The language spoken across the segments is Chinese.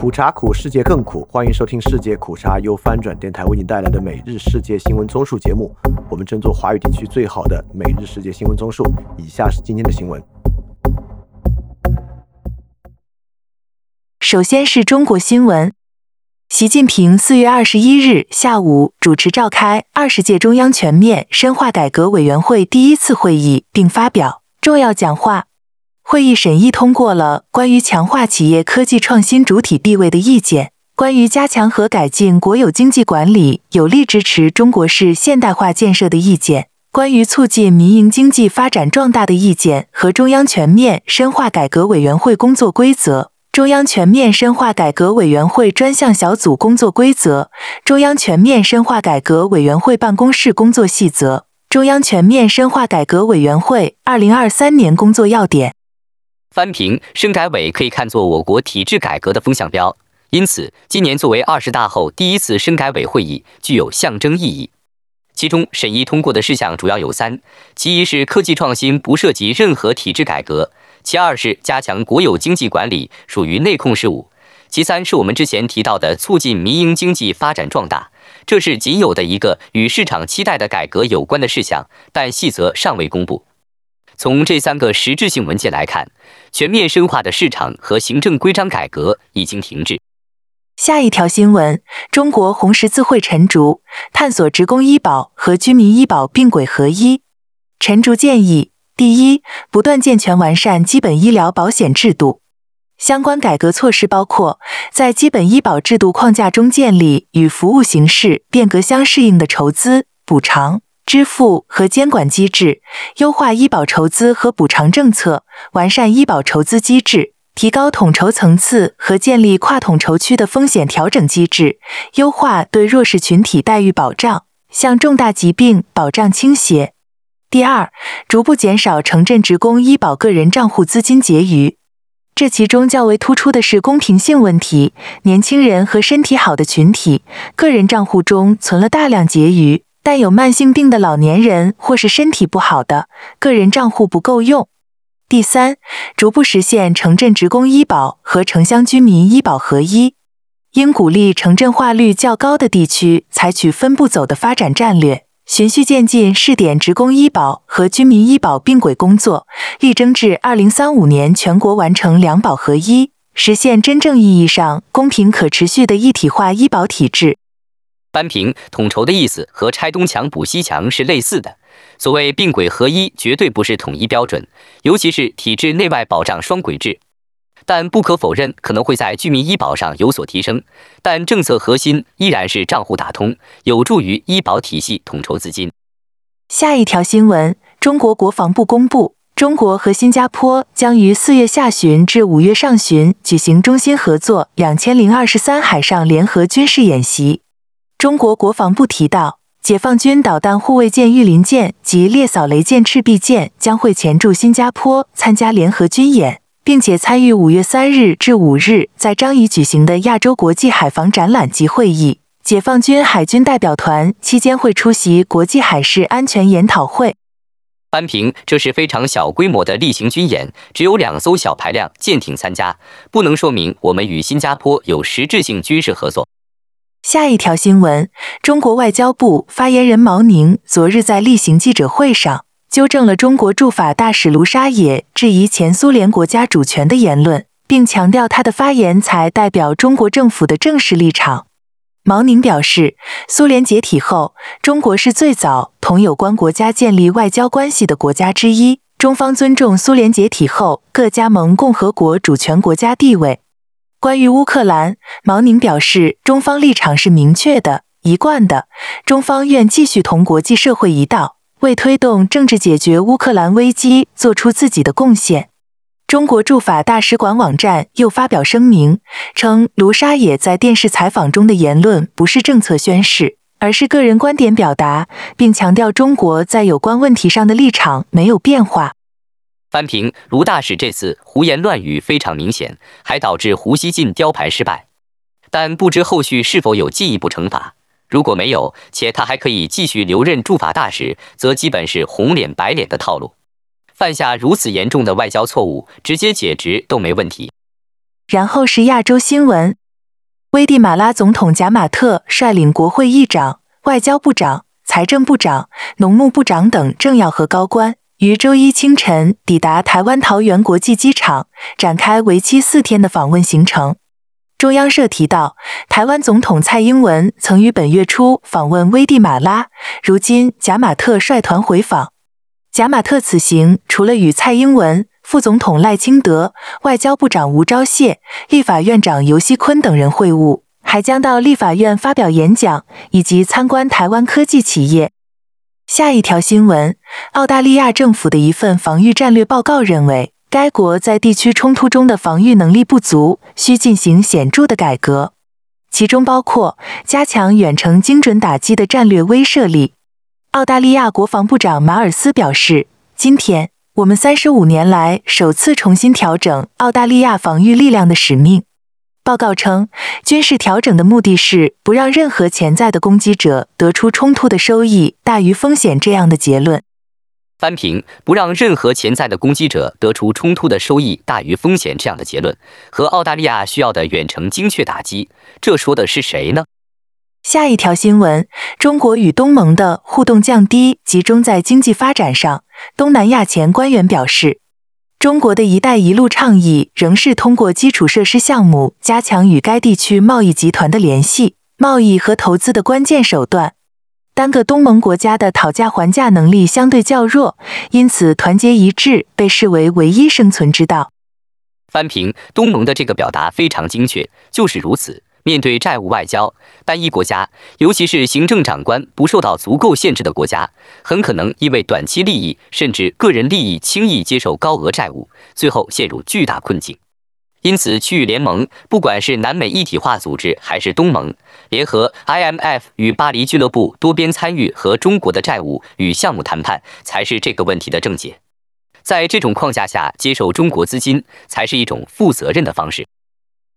苦茶苦，世界更苦。欢迎收听世界苦茶由翻转电台为你带来的每日世界新闻综述节目。我们争做华语地区最好的每日世界新闻综述。以下是今天的新闻。首先是中国新闻。习近平四月二十一日下午主持召开二十届中央全面深化改革委员会第一次会议，并发表重要讲话。会议审议通过了关于强化企业科技创新主体地位的意见，关于加强和改进国有经济管理，有力支持中国式现代化建设的意见，关于促进民营经济发展壮大的意见和中央全面深化改革委员会工作规则、中央全面深化改革委员会专项小组工作规则、中央全面深化改革委员会办公室工作细则、中央全面深化改革委员会二零二三年工作要点。翻评深改委可以看作我国体制改革的风向标，因此今年作为二十大后第一次深改委会议，具有象征意义。其中审议通过的事项主要有三：其一是科技创新不涉及任何体制改革；其二是加强国有经济管理，属于内控事务；其三是我们之前提到的促进民营经济发展壮大。这是仅有的一个与市场期待的改革有关的事项，但细则尚未公布。从这三个实质性文件来看，全面深化的市场和行政规章改革已经停滞。下一条新闻：中国红十字会陈竹探索职工医保和居民医保并轨合一。陈竹建议：第一，不断健全完善基本医疗保险制度，相关改革措施包括在基本医保制度框架中建立与服务形式变革相适应的筹资补偿。支付和监管机制，优化医保筹资和补偿政策，完善医保筹资机制，提高统筹层次和建立跨统筹区的风险调整机制，优化对弱势群体待遇保障，向重大疾病保障倾斜。第二，逐步减少城镇职工医保个人账户资金结余，这其中较为突出的是公平性问题。年轻人和身体好的群体，个人账户中存了大量结余。但有慢性病的老年人或是身体不好的，个人账户不够用。第三，逐步实现城镇职工医保和城乡居民医保合一，应鼓励城镇化率较高的地区采取分步走的发展战略，循序渐进试点职工医保和居民医保并轨工作，力争至二零三五年全国完成两保合一，实现真正意义上公平可持续的一体化医保体制。扳平统筹的意思和拆东墙补西墙是类似的。所谓并轨合一，绝对不是统一标准，尤其是体制内外保障双轨制。但不可否认，可能会在居民医保上有所提升。但政策核心依然是账户打通，有助于医保体系统筹资金。下一条新闻：中国国防部公布，中国和新加坡将于四月下旬至五月上旬举行中新合作两千零二十三海上联合军事演习。中国国防部提到，解放军导弹护卫舰“御林舰”及猎扫雷舰“赤壁舰”将会前驻新加坡参加联合军演，并且参与五月三日至五日在樟宜举行的亚洲国际海防展览及会议。解放军海军代表团期间会出席国际海事安全研讨会。安平，这是非常小规模的例行军演，只有两艘小排量舰艇参加，不能说明我们与新加坡有实质性军事合作。下一条新闻：中国外交部发言人毛宁昨日在例行记者会上纠正了中国驻法大使卢沙野质疑前苏联国家主权的言论，并强调他的发言才代表中国政府的正式立场。毛宁表示，苏联解体后，中国是最早同有关国家建立外交关系的国家之一。中方尊重苏联解体后各加盟共和国主权国家地位。关于乌克兰，毛宁表示，中方立场是明确的、一贯的。中方愿继续同国际社会一道，为推动政治解决乌克兰危机做出自己的贡献。中国驻法大使馆网站又发表声明，称卢沙野在电视采访中的言论不是政策宣示，而是个人观点表达，并强调中国在有关问题上的立场没有变化。翻评卢大使这次胡言乱语非常明显，还导致胡锡进雕牌失败。但不知后续是否有进一步惩罚。如果没有，且他还可以继续留任驻法大使，则基本是红脸白脸的套路。犯下如此严重的外交错误，直接解职都没问题。然后是亚洲新闻：危地马拉总统贾马特率领国会议长、外交部长、财政部长、农牧部长等政要和高官，于周一清晨抵达台湾桃园国际机场，展开为期四天的访问行程。中央社提到，台湾总统蔡英文曾于本月初访问危地马拉，如今贾马特率团回访。贾马特此行除了与蔡英文、副总统赖清德、外交部长吴钊燮、立法院长游锡坤等人会晤，还将到立法院发表演讲，以及参观台湾科技企业。下一条新闻：澳大利亚政府的一份防御战略报告认为，该国在地区冲突中的防御能力不足，需进行显著的改革，其中包括加强远程精准打击的战略威慑力。澳大利亚国防部长马尔斯表示：“今天。”我们三十五年来首次重新调整澳大利亚防御力量的使命。报告称，军事调整的目的是不让任何潜在的攻击者得出冲突的收益大于风险这样的结论。翻评不让任何潜在的攻击者得出冲突的收益大于风险这样的结论和澳大利亚需要的远程精确打击，这说的是谁呢？下一条新闻：中国与东盟的互动降低，集中在经济发展上。东南亚前官员表示，中国的一带一路倡议仍是通过基础设施项目加强与该地区贸易集团的联系、贸易和投资的关键手段。单个东盟国家的讨价还价能力相对较弱，因此团结一致被视为唯一生存之道。翻评东盟的这个表达非常精确，就是如此。面对债务外交，单一国家，尤其是行政长官不受到足够限制的国家，很可能因为短期利益甚至个人利益，轻易接受高额债务，最后陷入巨大困境。因此，区域联盟，不管是南美一体化组织还是东盟联合 IMF 与巴黎俱乐部多边参与和中国的债务与项目谈判，才是这个问题的症结。在这种框架下，接受中国资金，才是一种负责任的方式。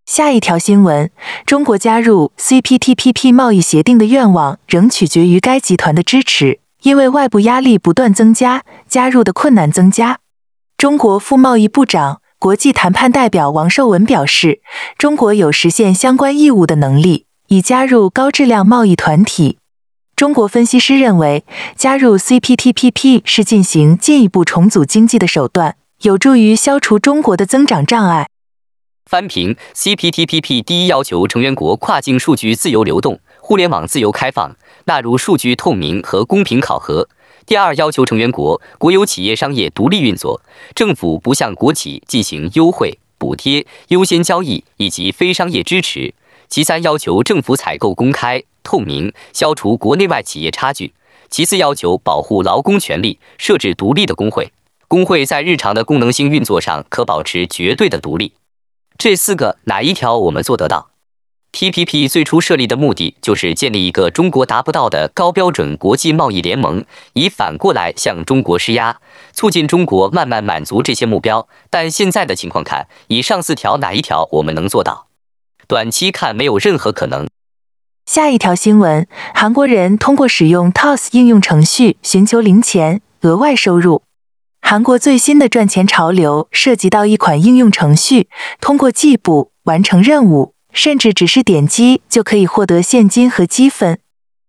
下一条新闻：中国加入 CPTPP 贸易协定的愿望仍取决于该集团的支持，因为外部压力不断增加，加入的困难增加。中国副贸易部长、国际谈判代表王受文表示，中国有实现相关义务的能力，已加入高质量贸易团体。中国分析师认为，加入 CPTPP 是进行进一步重组经济的手段，有助于消除中国的增长障碍。翻评 CPTPP 第一要求成员国跨境数据自由流动、互联网自由开放，纳入数据透明和公平考核。第二要求成员国国有企业商业独立运作，政府不向国企进行优惠、补贴、优先交易以及非商业支持。其三要求政府采购公开透明，消除国内外企业差距。其次要求保护劳工权利，设置独立的工会，工会在日常的功能性运作上可保持绝对的独立。这四个哪一条我们做得到？TPP 最初设立的目的就是建立一个中国达不到的高标准国际贸易联盟，以反过来向中国施压，促进中国慢慢满足这些目标。但现在的情况看，以上四条哪一条我们能做到？短期看没有任何可能。下一条新闻：韩国人通过使用 TOS 应用程序寻求零钱额外收入。韩国最新的赚钱潮流涉及到一款应用程序，通过计步完成任务，甚至只是点击就可以获得现金和积分。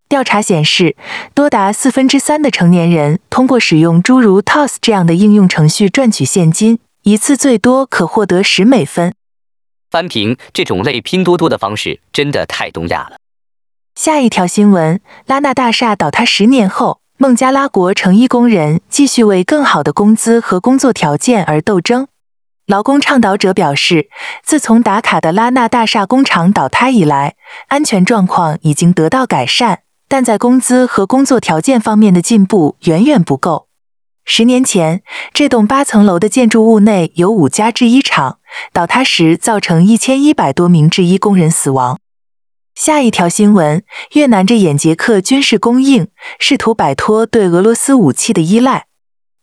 调查显示，多达四分之三的成年人通过使用诸如 Toss 这样的应用程序赚取现金，一次最多可获得十美分。翻评这种类拼多多的方式真的太东亚了。下一条新闻：拉纳大厦倒塌十年后。孟加拉国成衣工人继续为更好的工资和工作条件而斗争。劳工倡导者表示，自从达卡的拉纳大厦工厂倒塌以来，安全状况已经得到改善，但在工资和工作条件方面的进步远远不够。十年前，这栋八层楼的建筑物内有五家制衣厂，倒塌时造成一千一百多名制衣工人死亡。下一条新闻：越南着眼捷克军事供应，试图摆脱对俄罗斯武器的依赖。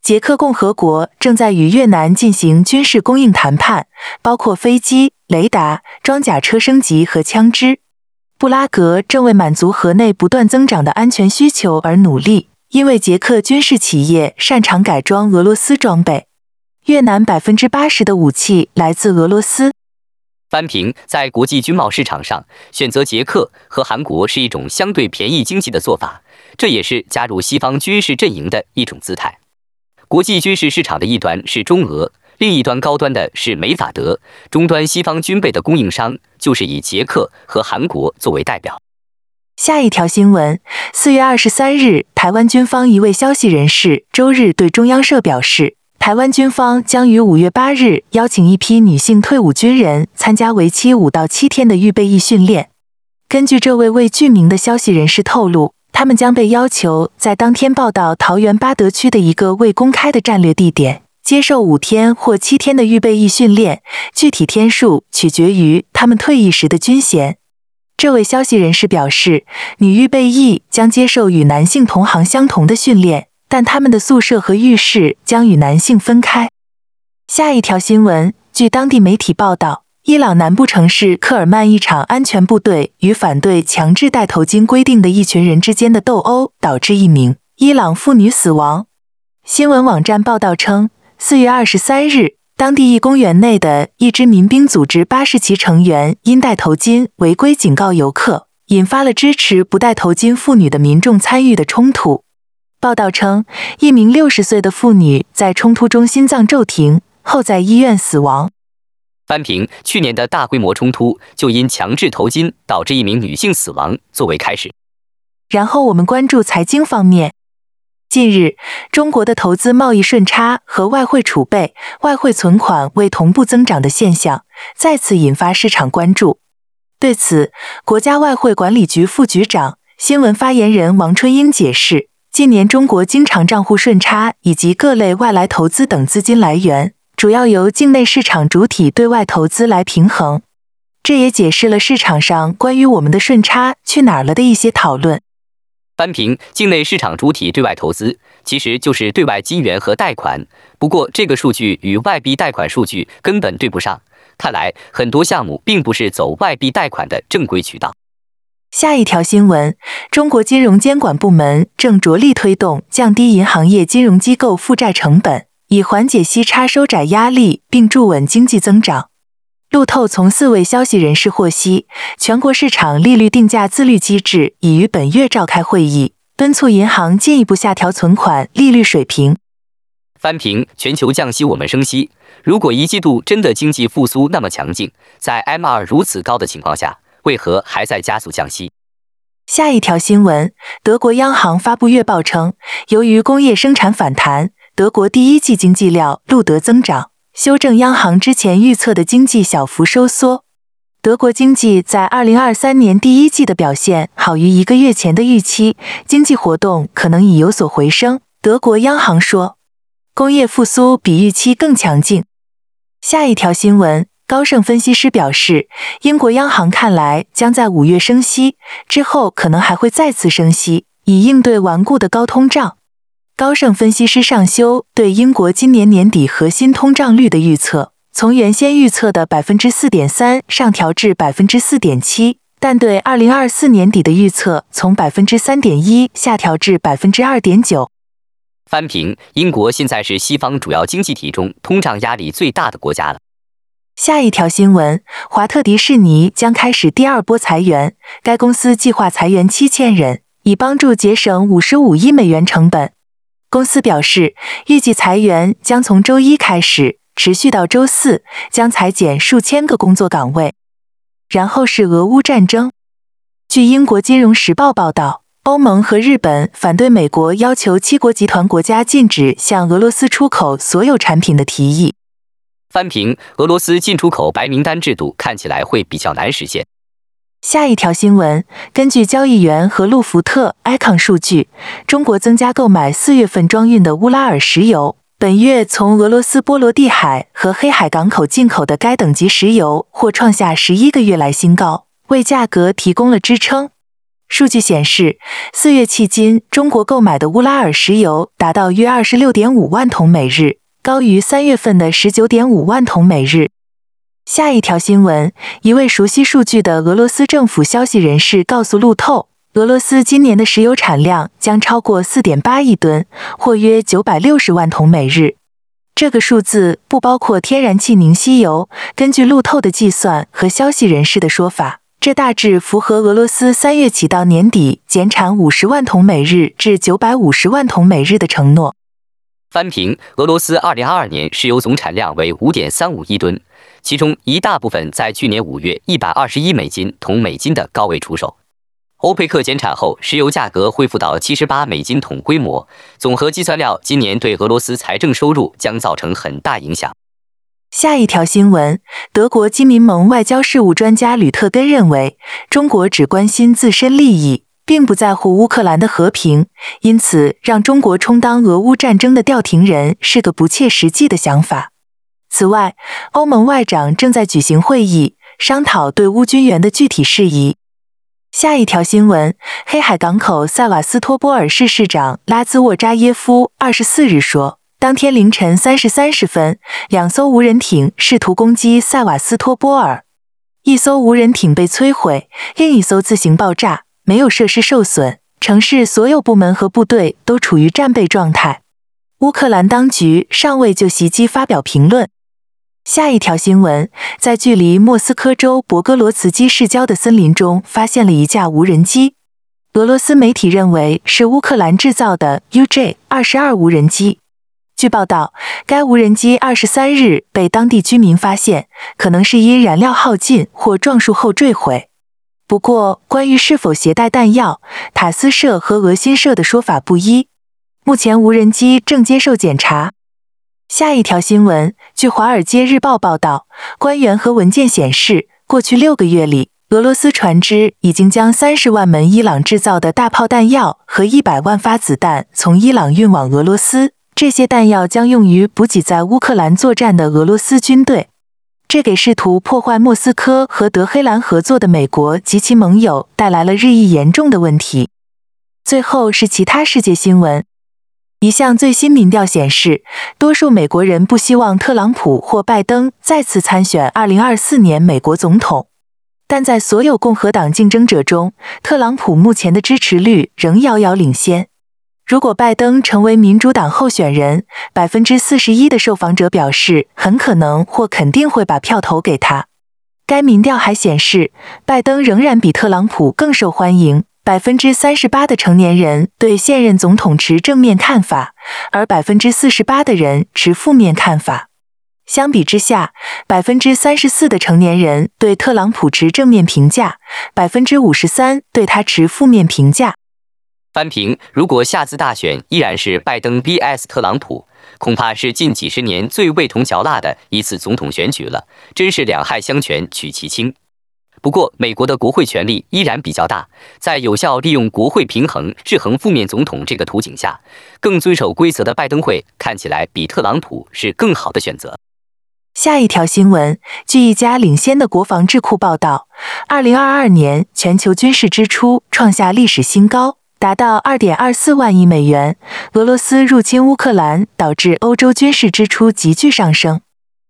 捷克共和国正在与越南进行军事供应谈判，包括飞机、雷达、装甲车升级和枪支。布拉格正为满足河内不断增长的安全需求而努力，因为捷克军事企业擅长改装俄罗斯装备。越南百分之八十的武器来自俄罗斯。翻平在国际军贸市场上选择捷克和韩国是一种相对便宜经济的做法，这也是加入西方军事阵营的一种姿态。国际军事市场的一端是中俄，另一端高端的是美法德，终端西方军备的供应商就是以捷克和韩国作为代表。下一条新闻：四月二十三日，台湾军方一位消息人士周日对中央社表示。台湾军方将于五月八日邀请一批女性退伍军人参加为期五到七天的预备役训练。根据这位未具名的消息人士透露，他们将被要求在当天报到桃园八德区的一个未公开的战略地点，接受五天或七天的预备役训练，具体天数取决于他们退役时的军衔。这位消息人士表示，女预备役将接受与男性同行相同的训练。但他们的宿舍和浴室将与男性分开。下一条新闻，据当地媒体报道，伊朗南部城市科尔曼一场安全部队与反对强制戴头巾规定的一群人之间的斗殴，导致一名伊朗妇女死亡。新闻网站报道称，四月二十三日，当地一公园内的一支民兵组织巴士其成员因戴头巾违规警告游客，引发了支持不戴头巾妇女的民众参与的冲突。报道称，一名六十岁的妇女在冲突中心脏骤停后在医院死亡。翻平去年的大规模冲突就因强制头巾导致一名女性死亡作为开始。然后我们关注财经方面。近日，中国的投资贸易顺差和外汇储备、外汇存款未同步增长的现象再次引发市场关注。对此，国家外汇管理局副局长、新闻发言人王春英解释。近年，中国经常账户顺差以及各类外来投资等资金来源，主要由境内市场主体对外投资来平衡。这也解释了市场上关于我们的顺差去哪儿了的一些讨论。翻平境内市场主体对外投资，其实就是对外金元和贷款。不过，这个数据与外币贷款数据根本对不上。看来，很多项目并不是走外币贷款的正规渠道。下一条新闻：中国金融监管部门正着力推动降低银行业金融机构负债成本，以缓解息差收窄压力，并助稳经济增长。路透从四位消息人士获悉，全国市场利率定价自律机制已于本月召开会议，敦促银行进一步下调存款利率水平。翻平全球降息，我们升息。如果一季度真的经济复苏那么强劲，在 M 二如此高的情况下。为何还在加速降息？下一条新闻，德国央行发布月报称，由于工业生产反弹，德国第一季经济料录得增长，修正央行之前预测的经济小幅收缩。德国经济在二零二三年第一季的表现好于一个月前的预期，经济活动可能已有所回升。德国央行说，工业复苏比预期更强劲。下一条新闻。高盛分析师表示，英国央行看来将在五月升息，之后可能还会再次升息，以应对顽固的高通胀。高盛分析师上修对英国今年年底核心通胀率的预测，从原先预测的百分之四点三上调至百分之四点七，但对二零二四年底的预测从百分之三点一下调至百分之二点九。翻平，英国现在是西方主要经济体中通胀压力最大的国家了。下一条新闻：华特迪士尼将开始第二波裁员，该公司计划裁员七千人，以帮助节省五十五亿美元成本。公司表示，预计裁员将从周一开始，持续到周四，将裁减数千个工作岗位。然后是俄乌战争。据英国金融时报报道，欧盟和日本反对美国要求七国集团国家禁止向俄罗斯出口所有产品的提议。翻平俄罗斯进出口白名单制度看起来会比较难实现。下一条新闻，根据交易员和路福特 Icon 数据，中国增加购买四月份装运的乌拉尔石油。本月从俄罗斯波罗的海和黑海港口进口的该等级石油或创下十一个月来新高，为价格提供了支撑。数据显示，四月迄今中国购买的乌拉尔石油达到约二十六点五万桶每日。高于三月份的十九点五万桶每日。下一条新闻，一位熟悉数据的俄罗斯政府消息人士告诉路透，俄罗斯今年的石油产量将超过四点八亿吨，或约九百六十万桶每日。这个数字不包括天然气、凝稀油。根据路透的计算和消息人士的说法，这大致符合俄罗斯三月起到年底减产五十万桶每日至九百五十万桶每日的承诺。翻评：俄罗斯二零二二年石油总产量为五点三五亿吨，其中一大部分在去年五月一百二十一美金同美金的高位出售。欧佩克减产后，石油价格恢复到七十八美金桶规模。总和计算料，今年对俄罗斯财政收入将造成很大影响。下一条新闻：德国基民盟外交事务专家吕特根认为，中国只关心自身利益，并不在乎乌克兰的和平，因此让中国充当俄乌战争的调停人是个不切实际的想法。此外，欧盟外长正在举行会议，商讨对乌军援的具体事宜。下一条新闻：黑海港口塞瓦斯托波尔市市长拉兹沃扎耶夫二十四日说，当天凌晨三时三十分，两艘无人艇试图攻击塞瓦斯托波尔，一艘无人艇被摧毁，另一艘自行爆炸，没有设施受损。城市所有部门和部队都处于战备状态。乌克兰当局尚未就袭击发表评论。下一条新闻，在距离莫斯科州博戈罗茨基市郊的森林中，发现了一架无人机。俄罗斯媒体认为是乌克兰制造的 UJ-22 无人机。据报道，该无人机二十三日被当地居民发现，可能是因燃料耗尽或撞树后坠毁。不过，关于是否携带弹药，塔斯社和俄新社的说法不一。目前，无人机正接受检查。下一条新闻，据《华尔街日报》报道，官员和文件显示，过去六个月里，俄罗斯船只已经将三十万门伊朗制造的大炮弹药和一百万发子弹从伊朗运往俄罗斯。这些弹药将用于补给在乌克兰作战的俄罗斯军队，这给试图破坏莫斯科和德黑兰合作的美国及其盟友带来了日益严重的问题。最后是其他世界新闻。一项最新民调显示，多数美国人不希望特朗普或拜登再次参选2024年美国总统。但在所有共和党竞争者中，特朗普目前的支持率仍遥遥领先。如果拜登成为民主党候选人，百分之四十一的受访者表示很可能或肯定会把票投给他。该民调还显示，拜登仍然比特朗普更受欢迎。百分之三十八的成年人对现任总统持正面看法，而百分之四十八的人持负面看法。相比之下，百分之三十四的成年人对特朗普持正面评价，百分之五十三对他持负面评价。翻评：如果下次大选依然是拜登 vs 特朗普，恐怕是近几十年最味同嚼蜡的一次总统选举了。真是两害相权取其轻。不过，美国的国会权力依然比较大，在有效利用国会平衡制衡负面总统这个图景下，更遵守规则的拜登会看起来比特朗普是更好的选择。下一条新闻，据一家领先的国防智库报道，二零二二年全球军事支出创下历史新高，达到二点二四万亿美元。俄罗斯入侵乌克兰导致欧洲军事支出急剧上升。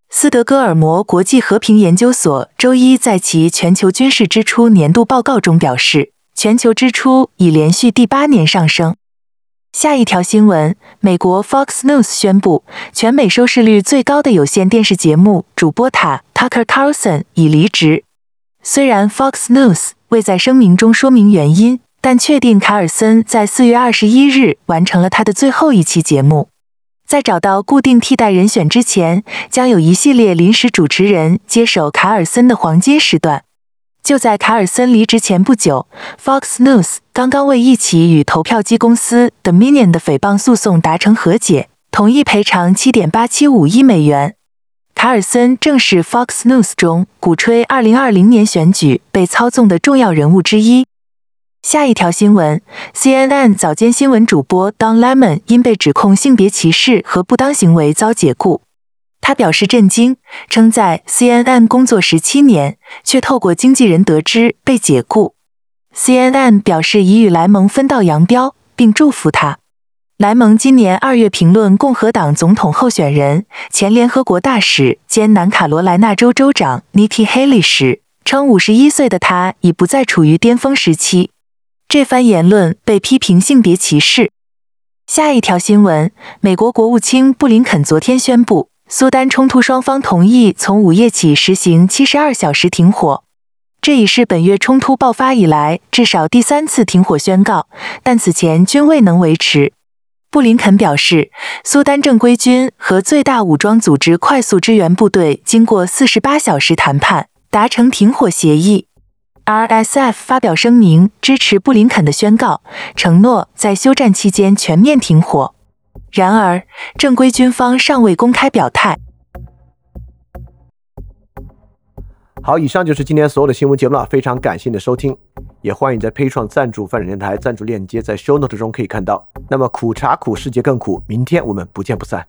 斯德哥尔摩国际和平研究所周一在其全球军事支出年度报告中表示，全球支出已连续第八年上升。下一条新闻：美国 Fox News 宣布，全美收视率最高的有线电视节目主播塔 Tucker Carlson 已离职。虽然 Fox News 未在声明中说明原因，但确定卡尔森在四月二十一日完成了他的最后一期节目。在找到固定替代人选之前，将有一系列临时主持人接手卡尔森的黄金时段。就在卡尔森离职前不久，Fox News 刚刚为一起与投票机公司 Dominion 的诽谤诉讼达成和解，同意赔偿七点八七五亿美元。卡尔森正是 Fox News 中鼓吹二零二零年选举被操纵的重要人物之一。下一条新闻：CNN 早间新闻主播 Don Lemon 因被指控性别歧视和不当行为遭解雇。他表示震惊，称在 CNN 工作十七年，却透过经纪人得知被解雇。CNN 表示已与莱蒙分道扬镳，并祝福他。莱蒙今年二月评论共和党总统候选人、前联合国大使兼南卡罗来纳州州长 Nikki Haley 时，称五十一岁的他已不再处于巅峰时期。这番言论被批评性别歧视。下一条新闻：美国国务卿布林肯昨天宣布，苏丹冲突双方同意从午夜起实行七十二小时停火。这已是本月冲突爆发以来至少第三次停火宣告，但此前均未能维持。布林肯表示，苏丹正规军和最大武装组织快速支援部队经过四十八小时谈判，达成停火协议。RSF 发表声明支持布林肯的宣告，承诺在休战期间全面停火。然而，正规军方尚未公开表态。好，以上就是今天所有的新闻节目了，非常感谢你的收听，也欢迎在 p a 创赞助泛展电台赞助链接在 Show Note 中可以看到。那么苦茶苦，世界更苦，明天我们不见不散。